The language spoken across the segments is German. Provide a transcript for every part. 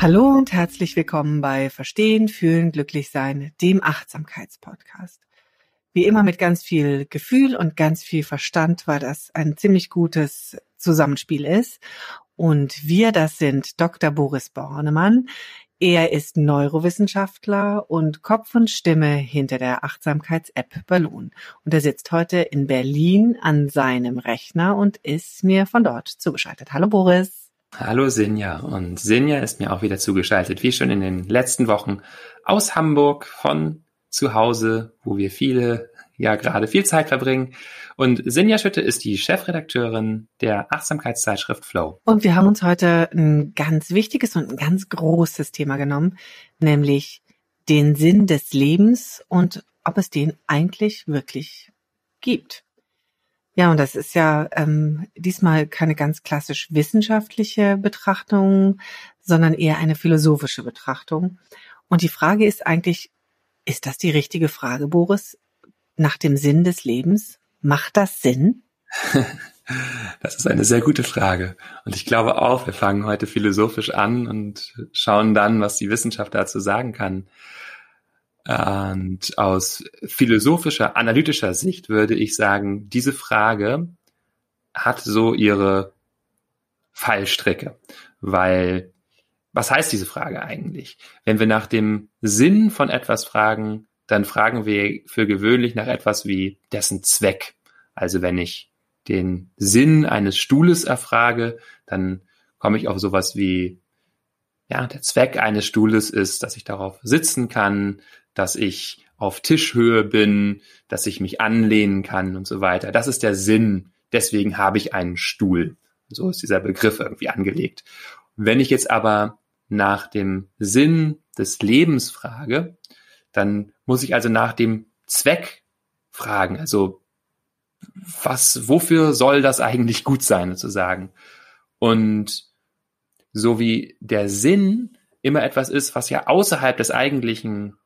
Hallo und herzlich willkommen bei Verstehen, Fühlen, Glücklich Sein, dem Achtsamkeitspodcast. Wie immer mit ganz viel Gefühl und ganz viel Verstand, weil das ein ziemlich gutes Zusammenspiel ist. Und wir, das sind Dr. Boris Bornemann. Er ist Neurowissenschaftler und Kopf und Stimme hinter der Achtsamkeits-App Balloon. Und er sitzt heute in Berlin an seinem Rechner und ist mir von dort zugeschaltet. Hallo Boris. Hallo Sinja und Sinja ist mir auch wieder zugeschaltet, wie schon in den letzten Wochen aus Hamburg von zu Hause, wo wir viele, ja gerade viel Zeit verbringen. Und Sinja Schütte ist die Chefredakteurin der Achtsamkeitszeitschrift Flow. Und wir haben uns heute ein ganz wichtiges und ein ganz großes Thema genommen, nämlich den Sinn des Lebens und ob es den eigentlich wirklich gibt. Ja, und das ist ja ähm, diesmal keine ganz klassisch wissenschaftliche Betrachtung, sondern eher eine philosophische Betrachtung. Und die Frage ist eigentlich, ist das die richtige Frage, Boris? Nach dem Sinn des Lebens? Macht das Sinn? Das ist eine sehr gute Frage. Und ich glaube auch, wir fangen heute philosophisch an und schauen dann, was die Wissenschaft dazu sagen kann. Und aus philosophischer, analytischer Sicht würde ich sagen, diese Frage hat so ihre Fallstrecke, weil was heißt diese Frage eigentlich? Wenn wir nach dem Sinn von etwas fragen, dann fragen wir für gewöhnlich nach etwas wie dessen Zweck. Also wenn ich den Sinn eines Stuhles erfrage, dann komme ich auf sowas wie, ja, der Zweck eines Stuhles ist, dass ich darauf sitzen kann, dass ich auf Tischhöhe bin, dass ich mich anlehnen kann und so weiter. Das ist der Sinn. Deswegen habe ich einen Stuhl. So ist dieser Begriff irgendwie angelegt. Wenn ich jetzt aber nach dem Sinn des Lebens frage, dann muss ich also nach dem Zweck fragen. Also was, wofür soll das eigentlich gut sein, sozusagen? Und so wie der Sinn immer etwas ist, was ja außerhalb des eigentlichen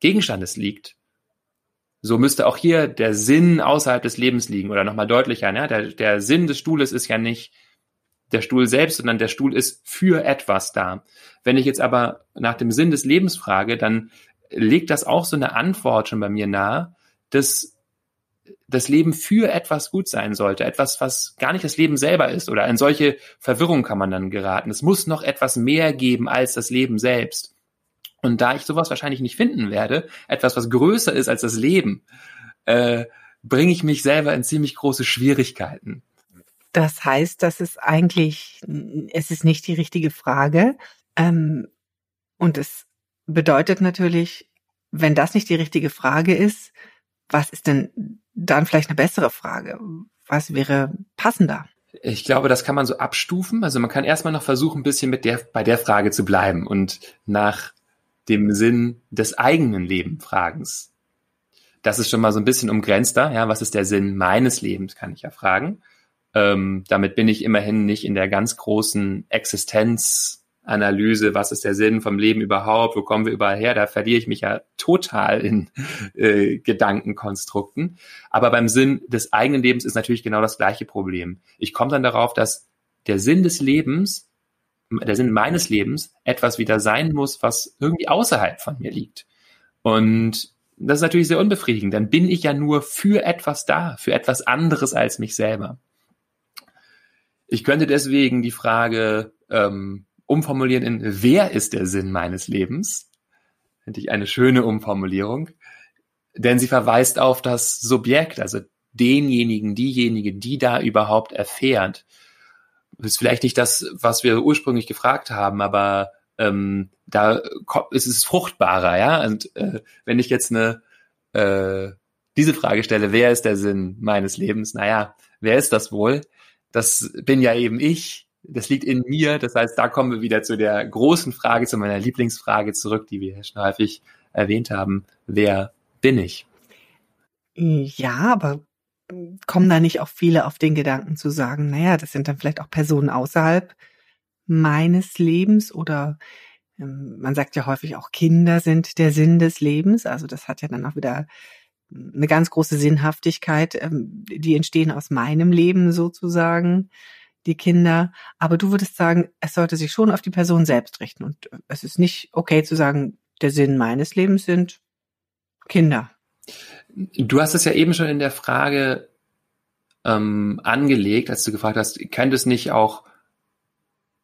Gegenstandes liegt, so müsste auch hier der Sinn außerhalb des Lebens liegen oder nochmal deutlicher. Ne? Der, der Sinn des Stuhles ist ja nicht der Stuhl selbst, sondern der Stuhl ist für etwas da. Wenn ich jetzt aber nach dem Sinn des Lebens frage, dann legt das auch so eine Antwort schon bei mir nahe, dass das Leben für etwas gut sein sollte, etwas, was gar nicht das Leben selber ist. Oder in solche Verwirrung kann man dann geraten. Es muss noch etwas mehr geben als das Leben selbst. Und da ich sowas wahrscheinlich nicht finden werde, etwas, was größer ist als das Leben, äh, bringe ich mich selber in ziemlich große Schwierigkeiten. Das heißt, das ist eigentlich, es ist nicht die richtige Frage. Ähm, und es bedeutet natürlich, wenn das nicht die richtige Frage ist, was ist denn dann vielleicht eine bessere Frage? Was wäre passender? Ich glaube, das kann man so abstufen. Also man kann erstmal noch versuchen, ein bisschen mit der, bei der Frage zu bleiben und nach dem Sinn des eigenen Lebenfragens. Das ist schon mal so ein bisschen umgrenzter. Ja, was ist der Sinn meines Lebens, kann ich ja fragen. Ähm, damit bin ich immerhin nicht in der ganz großen Existenzanalyse, was ist der Sinn vom Leben überhaupt, wo kommen wir überall her, da verliere ich mich ja total in äh, Gedankenkonstrukten. Aber beim Sinn des eigenen Lebens ist natürlich genau das gleiche Problem. Ich komme dann darauf, dass der Sinn des Lebens der Sinn meines Lebens etwas wieder sein muss, was irgendwie außerhalb von mir liegt. Und das ist natürlich sehr unbefriedigend. Dann bin ich ja nur für etwas da, für etwas anderes als mich selber. Ich könnte deswegen die Frage ähm, umformulieren in, wer ist der Sinn meines Lebens? Finde ich eine schöne Umformulierung. Denn sie verweist auf das Subjekt, also denjenigen, diejenige, die da überhaupt erfährt. Ist vielleicht nicht das, was wir ursprünglich gefragt haben, aber ähm, da ist es fruchtbarer, ja. Und äh, wenn ich jetzt eine äh, diese Frage stelle, wer ist der Sinn meines Lebens? Naja, wer ist das wohl? Das bin ja eben ich. Das liegt in mir. Das heißt, da kommen wir wieder zu der großen Frage, zu meiner Lieblingsfrage zurück, die wir schon häufig erwähnt haben. Wer bin ich? Ja, aber kommen da nicht auch viele auf den Gedanken zu sagen, naja, das sind dann vielleicht auch Personen außerhalb meines Lebens oder ähm, man sagt ja häufig auch Kinder sind der Sinn des Lebens. Also das hat ja dann auch wieder eine ganz große Sinnhaftigkeit. Ähm, die entstehen aus meinem Leben sozusagen, die Kinder. Aber du würdest sagen, es sollte sich schon auf die Person selbst richten. Und es ist nicht okay zu sagen, der Sinn meines Lebens sind Kinder. Du hast es ja eben schon in der Frage ähm, angelegt, als du gefragt hast, könnte es nicht auch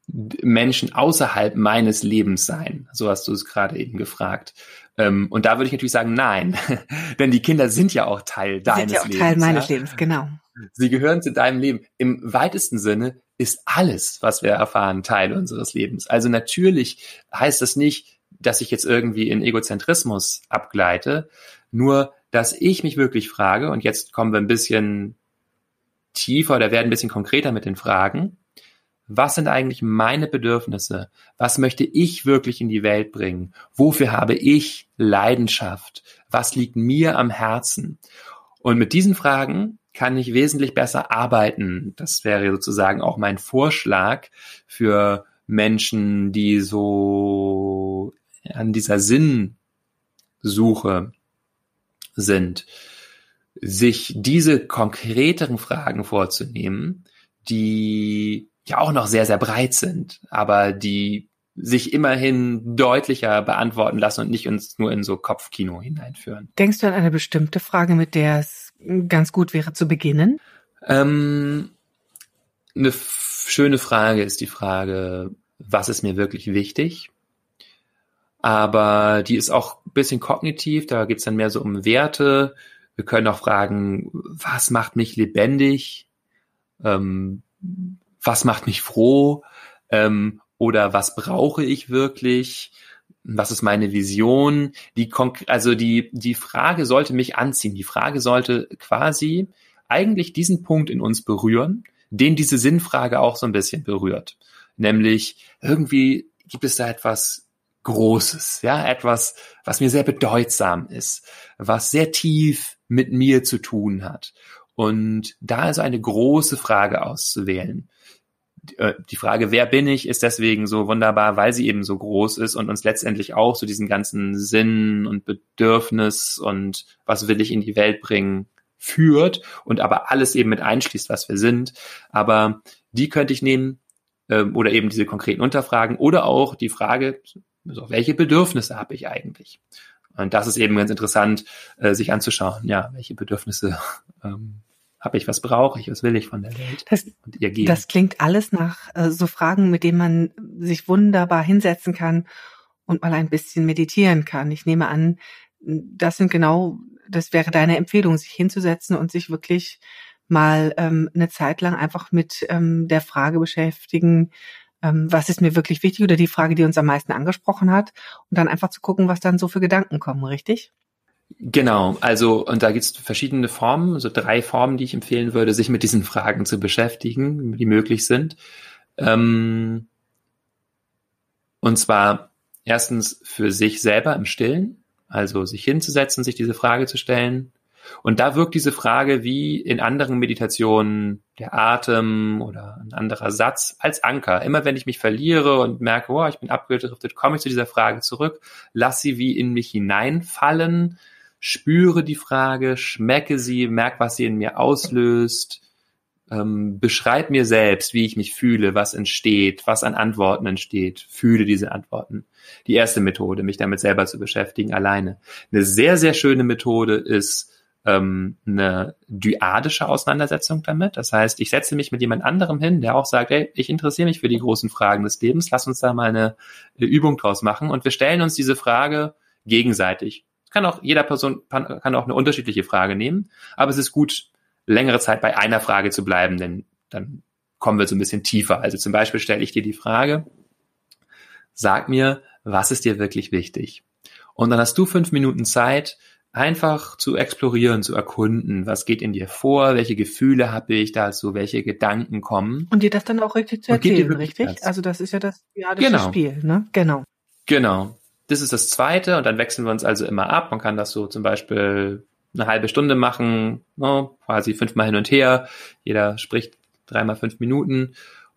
Menschen außerhalb meines Lebens sein? So hast du es gerade eben gefragt. Ähm, und da würde ich natürlich sagen, nein, denn die Kinder sind ja auch Teil deines Lebens. Sind ja auch Lebens, Teil meines ja? Lebens, genau. Sie gehören zu deinem Leben. Im weitesten Sinne ist alles, was wir erfahren, Teil unseres Lebens. Also natürlich heißt das nicht, dass ich jetzt irgendwie in Egozentrismus abgleite, nur dass ich mich wirklich frage, und jetzt kommen wir ein bisschen tiefer oder werden ein bisschen konkreter mit den Fragen, was sind eigentlich meine Bedürfnisse? Was möchte ich wirklich in die Welt bringen? Wofür habe ich Leidenschaft? Was liegt mir am Herzen? Und mit diesen Fragen kann ich wesentlich besser arbeiten. Das wäre sozusagen auch mein Vorschlag für Menschen, die so an dieser Sinnsuche sind, sich diese konkreteren Fragen vorzunehmen, die ja auch noch sehr, sehr breit sind, aber die sich immerhin deutlicher beantworten lassen und nicht uns nur in so Kopfkino hineinführen. Denkst du an eine bestimmte Frage, mit der es ganz gut wäre zu beginnen? Ähm, eine schöne Frage ist die Frage, was ist mir wirklich wichtig? Aber die ist auch bisschen kognitiv, da geht's dann mehr so um Werte. Wir können auch fragen, was macht mich lebendig? Ähm, was macht mich froh? Ähm, oder was brauche ich wirklich, was ist meine Vision, die also die die Frage sollte mich anziehen, die Frage sollte quasi eigentlich diesen Punkt in uns berühren, den diese Sinnfrage auch so ein bisschen berührt, nämlich irgendwie gibt es da etwas Großes, ja, etwas, was mir sehr bedeutsam ist, was sehr tief mit mir zu tun hat. Und da ist eine große Frage auszuwählen. Äh, die Frage, wer bin ich, ist deswegen so wunderbar, weil sie eben so groß ist und uns letztendlich auch so diesen ganzen Sinn und Bedürfnis und was will ich in die Welt bringen führt und aber alles eben mit einschließt, was wir sind. Aber die könnte ich nehmen ähm, oder eben diese konkreten Unterfragen oder auch die Frage, so, welche Bedürfnisse habe ich eigentlich? Und das ist eben ganz interessant, äh, sich anzuschauen, ja, welche Bedürfnisse ähm, habe ich, was brauche ich, was will ich von der Welt das, und ihr geben. Das klingt alles nach äh, so Fragen, mit denen man sich wunderbar hinsetzen kann und mal ein bisschen meditieren kann. Ich nehme an, das sind genau, das wäre deine Empfehlung, sich hinzusetzen und sich wirklich mal ähm, eine Zeit lang einfach mit ähm, der Frage beschäftigen, was ist mir wirklich wichtig oder die Frage, die uns am meisten angesprochen hat und dann einfach zu gucken, was dann so für Gedanken kommen, richtig? Genau, also und da gibt es verschiedene Formen, so drei Formen, die ich empfehlen würde, sich mit diesen Fragen zu beschäftigen, die möglich sind. Ähm, und zwar erstens für sich selber im Stillen, also sich hinzusetzen, sich diese Frage zu stellen. Und da wirkt diese Frage wie in anderen Meditationen der Atem oder ein anderer Satz als Anker. Immer wenn ich mich verliere und merke, oh, ich bin abgedriftet, komme ich zu dieser Frage zurück, lass sie wie in mich hineinfallen spüre die Frage, schmecke sie, merk, was sie in mir auslöst, ähm, beschreib mir selbst, wie ich mich fühle, was entsteht, was an Antworten entsteht, fühle diese Antworten. Die erste Methode, mich damit selber zu beschäftigen, alleine. Eine sehr, sehr schöne Methode ist ähm, eine dyadische Auseinandersetzung damit. Das heißt, ich setze mich mit jemand anderem hin, der auch sagt, hey, ich interessiere mich für die großen Fragen des Lebens, lass uns da mal eine Übung draus machen und wir stellen uns diese Frage gegenseitig. Kann auch, jeder Person kann auch eine unterschiedliche Frage nehmen, aber es ist gut, längere Zeit bei einer Frage zu bleiben, denn dann kommen wir so ein bisschen tiefer. Also zum Beispiel stelle ich dir die Frage, sag mir, was ist dir wirklich wichtig? Und dann hast du fünf Minuten Zeit, einfach zu explorieren, zu erkunden, was geht in dir vor, welche Gefühle habe ich dazu, welche Gedanken kommen. Und dir das dann auch richtig zu erzählen, richtig? Das. Also das ist ja das ja, das genau. Spiel, ne? Genau. Genau. Das ist das Zweite und dann wechseln wir uns also immer ab. Man kann das so zum Beispiel eine halbe Stunde machen, ne, quasi fünfmal hin und her. Jeder spricht dreimal fünf Minuten.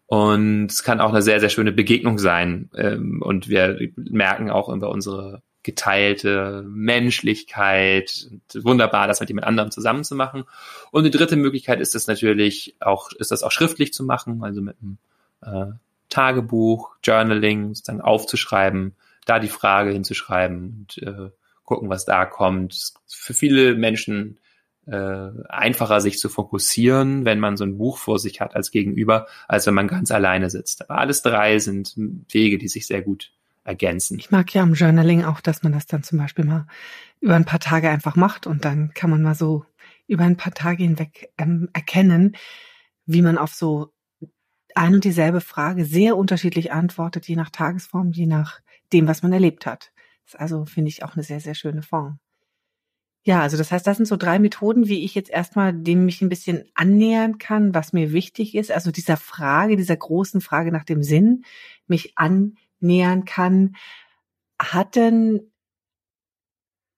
Und es kann auch eine sehr, sehr schöne Begegnung sein. Ähm, und wir merken auch über unsere geteilte Menschlichkeit. Wunderbar, das mit jemand anderem zusammen zu machen. Und die dritte Möglichkeit ist es natürlich auch, ist das auch schriftlich zu machen, also mit einem äh, Tagebuch, Journaling, sozusagen aufzuschreiben, da die Frage hinzuschreiben und äh, gucken, was da kommt. Für viele Menschen äh, einfacher, sich zu fokussieren, wenn man so ein Buch vor sich hat als Gegenüber, als wenn man ganz alleine sitzt. Aber alles drei sind Wege, die sich sehr gut ergänzen. Ich mag ja am Journaling auch, dass man das dann zum Beispiel mal über ein paar Tage einfach macht und dann kann man mal so über ein paar Tage hinweg ähm, erkennen, wie man auf so ein und dieselbe Frage sehr unterschiedlich antwortet, je nach Tagesform, je nach dem, was man erlebt hat. Das ist also, finde ich, auch eine sehr, sehr schöne Form. Ja, also das heißt, das sind so drei Methoden, wie ich jetzt erstmal dem mich ein bisschen annähern kann, was mir wichtig ist. Also dieser Frage, dieser großen Frage nach dem Sinn, mich annähern kann. Hat denn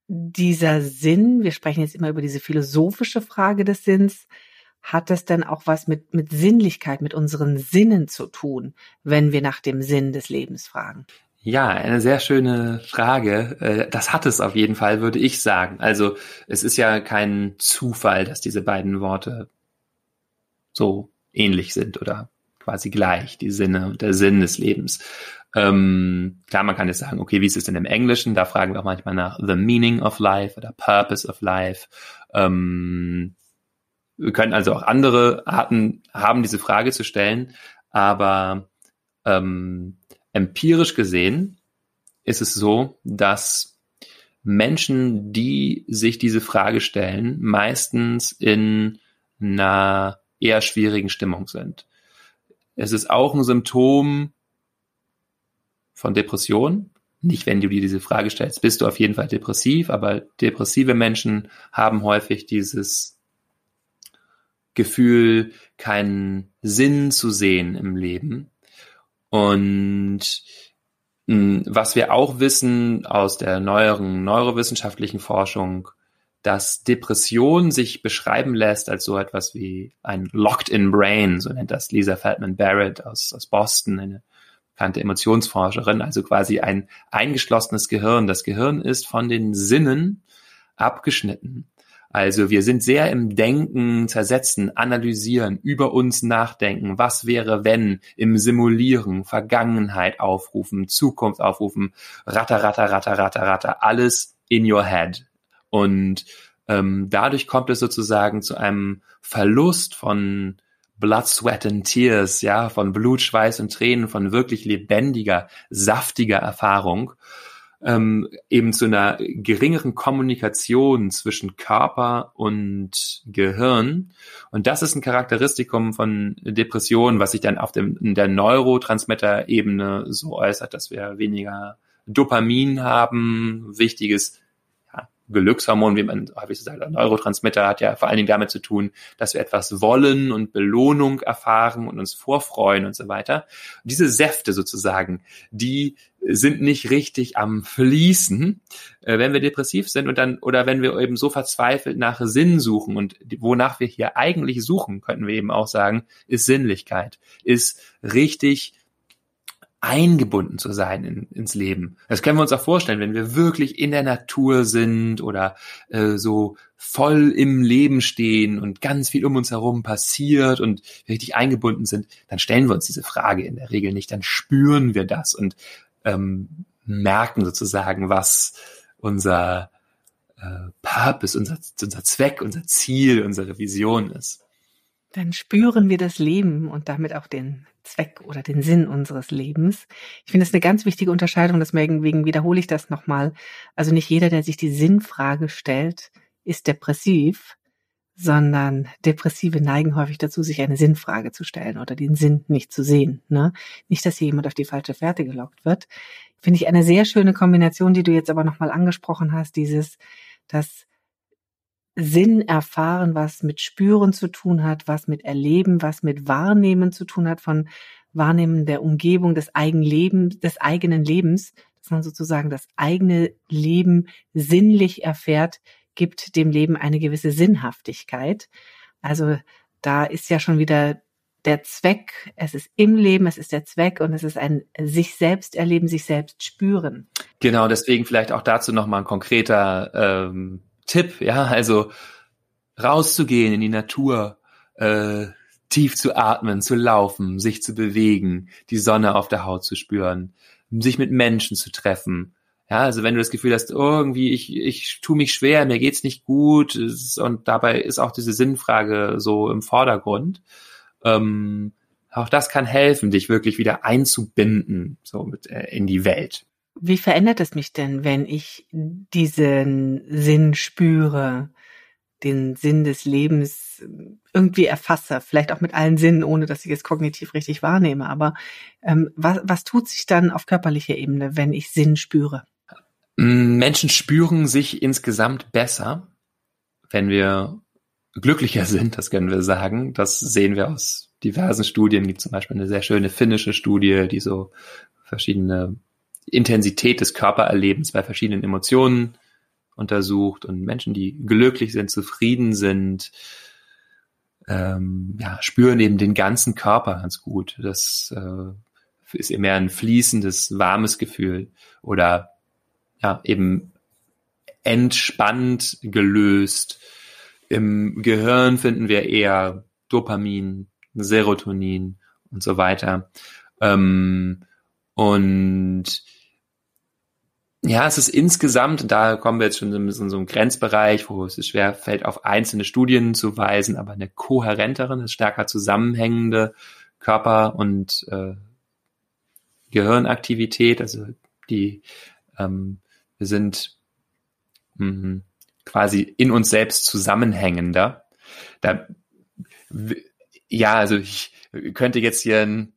dieser Sinn, wir sprechen jetzt immer über diese philosophische Frage des Sinns, hat das denn auch was mit, mit Sinnlichkeit, mit unseren Sinnen zu tun, wenn wir nach dem Sinn des Lebens fragen? Ja, eine sehr schöne Frage. Äh, das hat es auf jeden Fall, würde ich sagen. Also es ist ja kein Zufall, dass diese beiden Worte so ähnlich sind oder quasi gleich, die Sinne und der Sinn des Lebens. Ähm, klar, man kann jetzt sagen, okay, wie ist es denn im Englischen? Da fragen wir auch manchmal nach the meaning of life oder purpose of life. Ähm, wir können also auch andere Arten haben, diese Frage zu stellen, aber ähm, empirisch gesehen ist es so, dass Menschen, die sich diese Frage stellen, meistens in einer eher schwierigen Stimmung sind. Es ist auch ein Symptom von Depression. Nicht, wenn du dir diese Frage stellst, bist du auf jeden Fall depressiv, aber depressive Menschen haben häufig dieses Gefühl, keinen Sinn zu sehen im Leben und hm, was wir auch wissen aus der neueren neurowissenschaftlichen Forschung, dass Depression sich beschreiben lässt als so etwas wie ein Locked-in Brain, so nennt das Lisa Feldman Barrett aus, aus Boston, eine bekannte Emotionsforscherin, also quasi ein eingeschlossenes Gehirn. Das Gehirn ist von den Sinnen abgeschnitten. Also wir sind sehr im Denken, Zersetzen, Analysieren, über uns nachdenken, was wäre wenn, im Simulieren, Vergangenheit aufrufen, Zukunft aufrufen, ratter, ratter, ratter, ratter, ratter, alles in your head. Und ähm, dadurch kommt es sozusagen zu einem Verlust von Blood, Sweat and Tears, ja, von Blut, Schweiß und Tränen, von wirklich lebendiger, saftiger Erfahrung ähm, eben zu einer geringeren Kommunikation zwischen Körper und Gehirn. Und das ist ein Charakteristikum von Depressionen, was sich dann auf dem, in der Neurotransmitter-Ebene so äußert, dass wir weniger Dopamin haben, wichtiges Glückshormon, wie man häufig so sagt, Neurotransmitter hat ja vor allen Dingen damit zu tun, dass wir etwas wollen und Belohnung erfahren und uns vorfreuen und so weiter. Und diese Säfte sozusagen, die sind nicht richtig am Fließen, äh, wenn wir depressiv sind und dann, oder wenn wir eben so verzweifelt nach Sinn suchen und wonach wir hier eigentlich suchen, könnten wir eben auch sagen, ist Sinnlichkeit, ist richtig eingebunden zu sein in, ins Leben. Das können wir uns auch vorstellen, wenn wir wirklich in der Natur sind oder äh, so voll im Leben stehen und ganz viel um uns herum passiert und richtig eingebunden sind, dann stellen wir uns diese Frage in der Regel nicht, dann spüren wir das und ähm, merken sozusagen, was unser äh, Purpose, unser, unser Zweck, unser Ziel, unsere Vision ist. Dann spüren wir das Leben und damit auch den Zweck oder den Sinn unseres Lebens. Ich finde es eine ganz wichtige Unterscheidung, deswegen wiederhole ich das nochmal. Also nicht jeder, der sich die Sinnfrage stellt, ist depressiv, sondern Depressive neigen häufig dazu, sich eine Sinnfrage zu stellen oder den Sinn nicht zu sehen. Ne? Nicht, dass hier jemand auf die falsche Fährte gelockt wird. Finde ich eine sehr schöne Kombination, die du jetzt aber nochmal angesprochen hast, dieses, dass Sinn erfahren, was mit Spüren zu tun hat, was mit Erleben, was mit Wahrnehmen zu tun hat, von Wahrnehmen der Umgebung, des eigenen des eigenen Lebens, dass man sozusagen das eigene Leben sinnlich erfährt, gibt dem Leben eine gewisse Sinnhaftigkeit. Also da ist ja schon wieder der Zweck, es ist im Leben, es ist der Zweck und es ist ein sich selbst erleben, sich selbst spüren. Genau, deswegen vielleicht auch dazu nochmal ein konkreter ähm, Tipp, ja, also rauszugehen in die Natur, äh, tief zu atmen, zu laufen, sich zu bewegen, die Sonne auf der Haut zu spüren, sich mit Menschen zu treffen. Ja, also wenn du das Gefühl hast, irgendwie ich ich tu mich schwer, mir geht's nicht gut und dabei ist auch diese Sinnfrage so im Vordergrund. Ähm, auch das kann helfen, dich wirklich wieder einzubinden so mit, äh, in die Welt. Wie verändert es mich denn, wenn ich diesen Sinn spüre, den Sinn des Lebens irgendwie erfasse, vielleicht auch mit allen Sinnen, ohne dass ich es kognitiv richtig wahrnehme. Aber ähm, was, was tut sich dann auf körperlicher Ebene, wenn ich Sinn spüre? Menschen spüren sich insgesamt besser, wenn wir glücklicher sind, das können wir sagen. Das sehen wir aus diversen Studien. Es gibt zum Beispiel eine sehr schöne finnische Studie, die so verschiedene Intensität des Körpererlebens bei verschiedenen Emotionen untersucht und Menschen, die glücklich sind, zufrieden sind, ähm, ja, spüren eben den ganzen Körper ganz gut. Das äh, ist mehr ein fließendes, warmes Gefühl oder ja, eben entspannt gelöst. Im Gehirn finden wir eher Dopamin, Serotonin und so weiter. Ähm, und ja, es ist insgesamt, da kommen wir jetzt schon in so einem Grenzbereich, wo es schwer fällt, auf einzelne Studien zu weisen, aber eine kohärentere, eine stärker zusammenhängende Körper- und äh, Gehirnaktivität, also die ähm, wir sind mh, quasi in uns selbst zusammenhängender. Da, ja, also ich könnte jetzt hier ein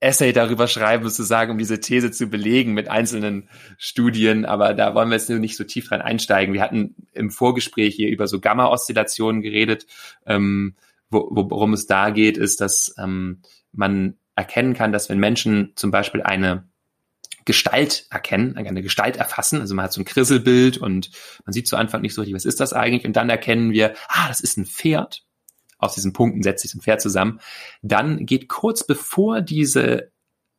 Essay darüber schreiben, sozusagen, um diese These zu belegen mit einzelnen Studien, aber da wollen wir jetzt nicht so tief dran einsteigen. Wir hatten im Vorgespräch hier über so Gamma-Oszillationen geredet. Ähm, wo, worum es da geht, ist, dass ähm, man erkennen kann, dass wenn Menschen zum Beispiel eine Gestalt erkennen, eine Gestalt erfassen. Also man hat so ein Krisselbild und man sieht zu Anfang nicht so richtig, was ist das eigentlich? Und dann erkennen wir, ah, das ist ein Pferd aus diesen Punkten setzt sich ein Pferd zusammen, dann geht kurz bevor diese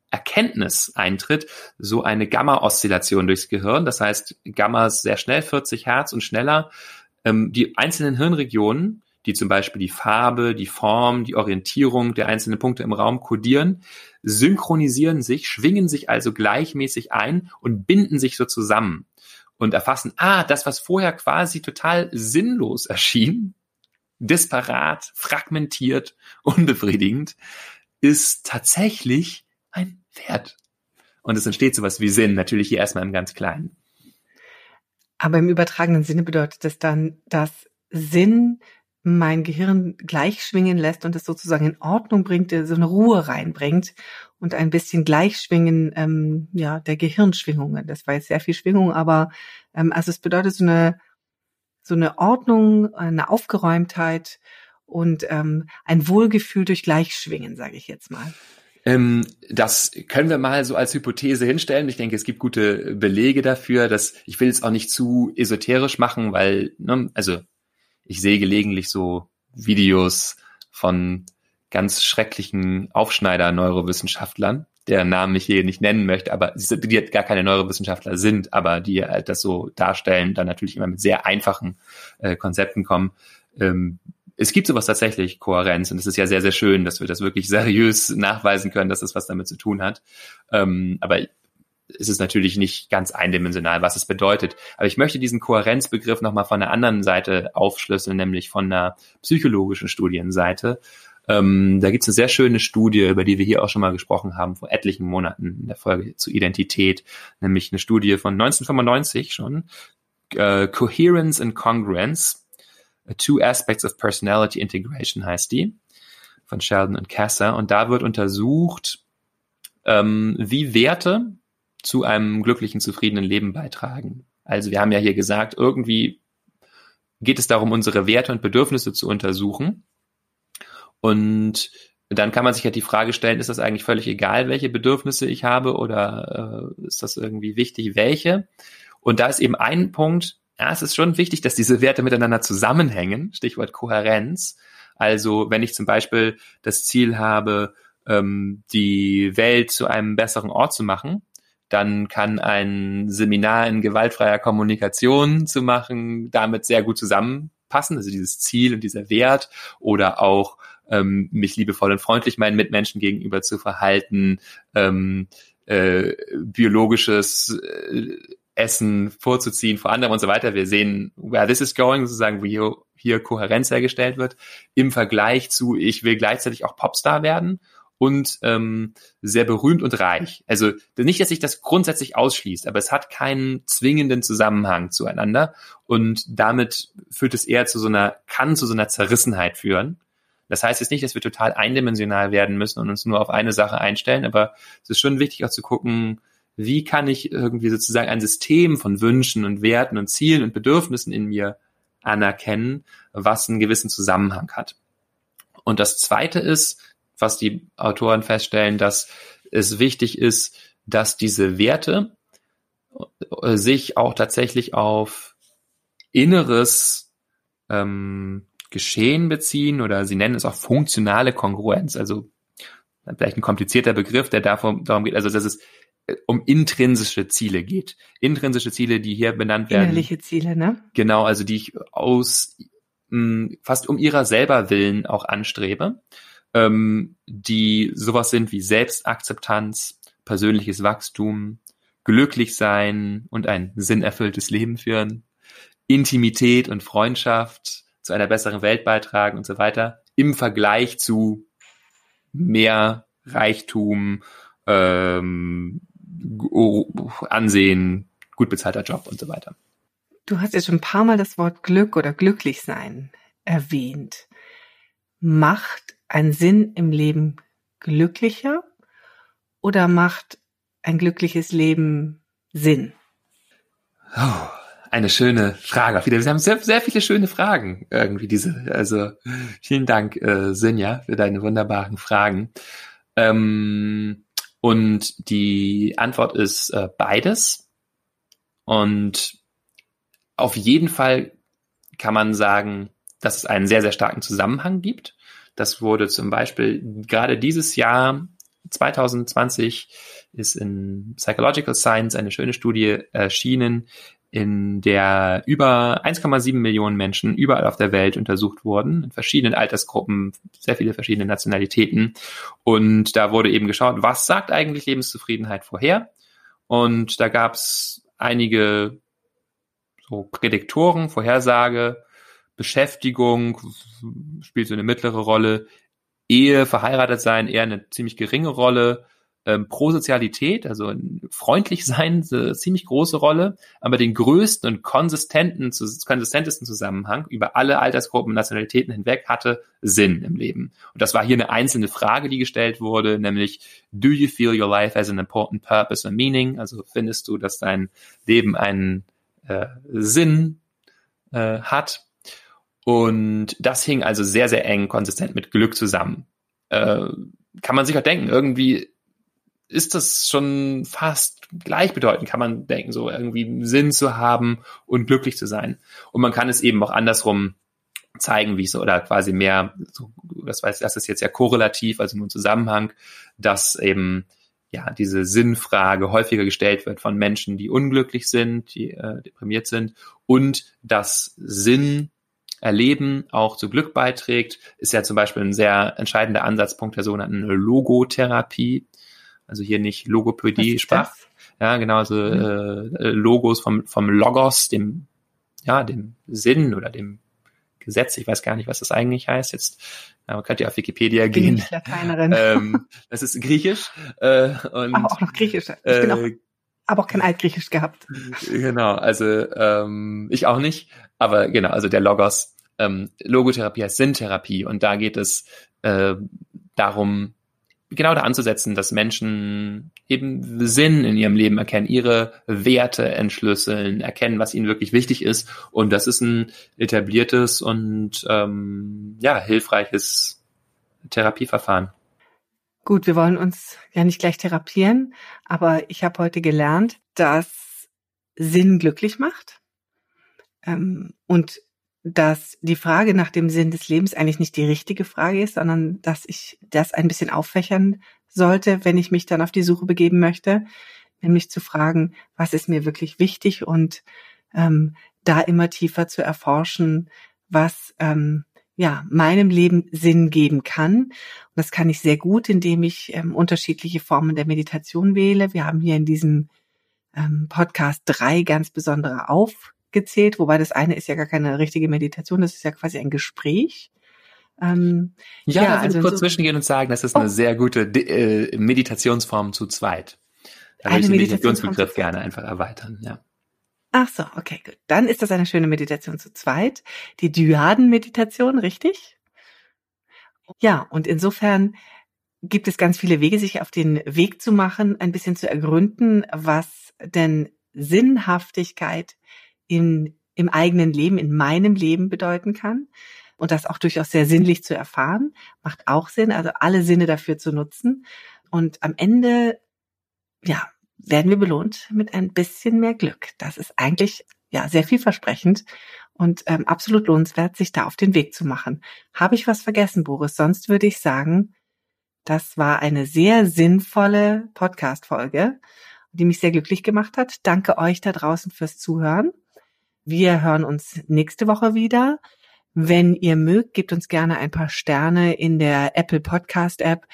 Erkenntnis eintritt, so eine Gamma-Oszillation durchs Gehirn. Das heißt, Gamma ist sehr schnell, 40 Hertz und schneller. Ähm, die einzelnen Hirnregionen, die zum Beispiel die Farbe, die Form, die Orientierung der einzelnen Punkte im Raum kodieren, synchronisieren sich, schwingen sich also gleichmäßig ein und binden sich so zusammen und erfassen, ah, das, was vorher quasi total sinnlos erschien, disparat, fragmentiert, unbefriedigend, ist tatsächlich ein Wert. Und es entsteht sowas wie Sinn, natürlich hier erstmal im ganz Kleinen. Aber im übertragenen Sinne bedeutet das dann, dass Sinn mein Gehirn gleich schwingen lässt und es sozusagen in Ordnung bringt, so eine Ruhe reinbringt und ein bisschen Gleichschwingen ähm, ja, der Gehirnschwingungen. Das war jetzt sehr viel Schwingung, aber ähm, also es bedeutet so eine so eine Ordnung, eine Aufgeräumtheit und ähm, ein Wohlgefühl durch Gleichschwingen, sage ich jetzt mal. Ähm, das können wir mal so als Hypothese hinstellen. Ich denke, es gibt gute Belege dafür, dass ich will es auch nicht zu esoterisch machen, weil, ne, also ich sehe gelegentlich so Videos von ganz schrecklichen Aufschneider-Neurowissenschaftlern, deren Namen ich hier nicht nennen möchte, aber die, die gar keine Neurowissenschaftler sind, aber die halt das so darstellen, dann natürlich immer mit sehr einfachen äh, Konzepten kommen. Ähm, es gibt sowas tatsächlich, Kohärenz, und es ist ja sehr, sehr schön, dass wir das wirklich seriös nachweisen können, dass das was damit zu tun hat. Ähm, aber ist natürlich nicht ganz eindimensional, was es bedeutet. Aber ich möchte diesen Kohärenzbegriff nochmal von der anderen Seite aufschlüsseln, nämlich von der psychologischen Studienseite. Ähm, da gibt es eine sehr schöne Studie, über die wir hier auch schon mal gesprochen haben, vor etlichen Monaten in der Folge zur Identität, nämlich eine Studie von 1995 schon, äh, Coherence and Congruence, Two Aspects of Personality Integration heißt die, von Sheldon und Kasser. Und da wird untersucht, ähm, wie Werte zu einem glücklichen, zufriedenen Leben beitragen. Also wir haben ja hier gesagt, irgendwie geht es darum, unsere Werte und Bedürfnisse zu untersuchen. Und dann kann man sich halt die Frage stellen, ist das eigentlich völlig egal, welche Bedürfnisse ich habe oder äh, ist das irgendwie wichtig, welche? Und da ist eben ein Punkt, ja, es ist schon wichtig, dass diese Werte miteinander zusammenhängen, Stichwort Kohärenz. Also wenn ich zum Beispiel das Ziel habe, ähm, die Welt zu einem besseren Ort zu machen, dann kann ein Seminar in gewaltfreier Kommunikation zu machen damit sehr gut zusammenpassen, also dieses Ziel und dieser Wert oder auch ähm, mich liebevoll und freundlich meinen Mitmenschen gegenüber zu verhalten, ähm, äh, biologisches äh, Essen vorzuziehen vor anderem und so weiter. Wir sehen, where this is going, sozusagen, wie hier, hier Kohärenz hergestellt wird, im Vergleich zu, ich will gleichzeitig auch Popstar werden und ähm, sehr berühmt und reich. Also nicht, dass sich das grundsätzlich ausschließt, aber es hat keinen zwingenden Zusammenhang zueinander und damit führt es eher zu so einer, kann zu so einer Zerrissenheit führen. Das heißt jetzt nicht, dass wir total eindimensional werden müssen und uns nur auf eine Sache einstellen, aber es ist schon wichtig auch zu gucken, wie kann ich irgendwie sozusagen ein System von Wünschen und Werten und Zielen und Bedürfnissen in mir anerkennen, was einen gewissen Zusammenhang hat. Und das Zweite ist, was die Autoren feststellen, dass es wichtig ist, dass diese Werte äh, sich auch tatsächlich auf inneres ähm, Geschehen beziehen oder sie nennen es auch funktionale Kongruenz. Also vielleicht ein komplizierter Begriff, der davon, darum geht, also dass es äh, um intrinsische Ziele geht. Intrinsische Ziele, die hier benannt werden. Innerliche Ziele, ne? Genau, also die ich aus mh, fast um ihrer selber willen auch anstrebe, ähm, die sowas sind wie Selbstakzeptanz, persönliches Wachstum, glücklich sein und ein sinnerfülltes Leben führen, Intimität und Freundschaft, zu einer besseren Welt beitragen und so weiter, im Vergleich zu mehr Reichtum, ähm, Ansehen, gut bezahlter Job und so weiter. Du hast jetzt schon ein paar Mal das Wort Glück oder Glücklichsein erwähnt. Macht ein Sinn im Leben glücklicher oder macht ein glückliches Leben Sinn? Oh, eine schöne Frage. Wir haben sehr, sehr viele schöne Fragen irgendwie diese. Also vielen Dank, äh, Sinja, für deine wunderbaren Fragen. Ähm, und die Antwort ist äh, beides. Und auf jeden Fall kann man sagen, dass es einen sehr, sehr starken Zusammenhang gibt. Das wurde zum Beispiel gerade dieses Jahr 2020 ist in Psychological Science eine schöne Studie erschienen, in der über 1,7 Millionen Menschen überall auf der Welt untersucht wurden, in verschiedenen Altersgruppen, sehr viele verschiedene Nationalitäten. Und da wurde eben geschaut, was sagt eigentlich Lebenszufriedenheit vorher? Und da gab es einige so Prädiktoren, Vorhersage, Beschäftigung spielt so eine mittlere Rolle, Ehe, verheiratet sein eher eine ziemlich geringe Rolle, ähm, Prosozialität, also freundlich sein, eine ziemlich große Rolle, aber den größten und konsistenten, konsistentesten Zusammenhang über alle Altersgruppen und Nationalitäten hinweg hatte Sinn im Leben. Und das war hier eine einzelne Frage, die gestellt wurde, nämlich Do you feel your life has an important purpose or meaning? Also findest du, dass dein Leben einen äh, Sinn äh, hat? Und das hing also sehr, sehr eng konsistent mit Glück zusammen. Äh, kann man sich auch denken, irgendwie ist das schon fast gleichbedeutend, kann man denken, so irgendwie Sinn zu haben und glücklich zu sein. Und man kann es eben auch andersrum zeigen, wie es so, oder quasi mehr, so, das weiß, das ist jetzt ja korrelativ, also nur ein Zusammenhang, dass eben ja diese Sinnfrage häufiger gestellt wird von Menschen, die unglücklich sind, die äh, deprimiert sind und dass Sinn Erleben auch zu Glück beiträgt, ist ja zum Beispiel ein sehr entscheidender Ansatzpunkt der sogenannten Logotherapie. Also hier nicht Logopädie, Sprach. Ja, genauso mhm. äh, Logos vom, vom Logos, dem, ja, dem Sinn oder dem Gesetz. Ich weiß gar nicht, was das eigentlich heißt. Jetzt man könnte ja auf Wikipedia gehen. Ich Lateinerin. ähm, das ist Griechisch. Äh, und, aber auch noch Griechisch. Ich äh, bin auch, aber auch kein Altgriechisch gehabt. Genau, also ähm, ich auch nicht. Aber genau, also der Logos. Ähm, Logotherapie heißt Sinntherapie und da geht es äh, darum, genau da anzusetzen, dass Menschen eben Sinn in ihrem Leben erkennen, ihre Werte entschlüsseln, erkennen, was ihnen wirklich wichtig ist. Und das ist ein etabliertes und ähm, ja hilfreiches Therapieverfahren. Gut, wir wollen uns ja nicht gleich therapieren, aber ich habe heute gelernt, dass Sinn glücklich macht ähm, und dass die Frage nach dem Sinn des Lebens eigentlich nicht die richtige Frage ist, sondern dass ich das ein bisschen auffächern sollte, wenn ich mich dann auf die Suche begeben möchte, nämlich zu fragen, was ist mir wirklich wichtig und ähm, da immer tiefer zu erforschen, was ähm, ja meinem Leben Sinn geben kann. Und das kann ich sehr gut, indem ich ähm, unterschiedliche Formen der Meditation wähle. Wir haben hier in diesem ähm, Podcast drei ganz besondere auf gezählt, wobei das eine ist ja gar keine richtige Meditation, das ist ja quasi ein Gespräch. Ähm, ja, ja, da also kurz so zwischengehen und sagen, das ist oh. eine sehr gute äh, Meditationsform zu zweit. Da würde ich den Meditationsbegriff gerne einfach erweitern, ja. Ach so, okay, gut. Dann ist das eine schöne Meditation zu zweit. Die Dyaden-Meditation, richtig? Ja, und insofern gibt es ganz viele Wege, sich auf den Weg zu machen, ein bisschen zu ergründen, was denn Sinnhaftigkeit in, im eigenen Leben, in meinem Leben bedeuten kann. Und das auch durchaus sehr sinnlich zu erfahren, macht auch Sinn, also alle Sinne dafür zu nutzen. Und am Ende, ja, werden wir belohnt mit ein bisschen mehr Glück. Das ist eigentlich ja sehr vielversprechend und ähm, absolut lohnenswert, sich da auf den Weg zu machen. Habe ich was vergessen, Boris? Sonst würde ich sagen, das war eine sehr sinnvolle Podcast-Folge, die mich sehr glücklich gemacht hat. Danke euch da draußen fürs Zuhören. Wir hören uns nächste Woche wieder. Wenn ihr mögt, gebt uns gerne ein paar Sterne in der Apple Podcast App,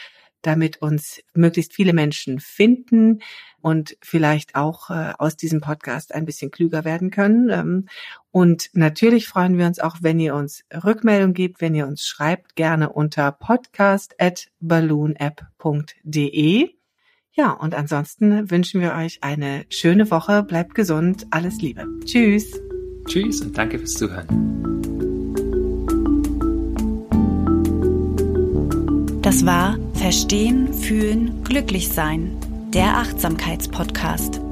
damit uns möglichst viele Menschen finden und vielleicht auch äh, aus diesem Podcast ein bisschen klüger werden können. Ähm, und natürlich freuen wir uns auch, wenn ihr uns Rückmeldung gebt, wenn ihr uns schreibt, gerne unter podcast@balloonapp.de. Ja, und ansonsten wünschen wir euch eine schöne Woche, bleibt gesund, alles Liebe. Tschüss. Tschüss und danke fürs Zuhören. Das war Verstehen, Fühlen, Glücklich Sein, der Achtsamkeitspodcast.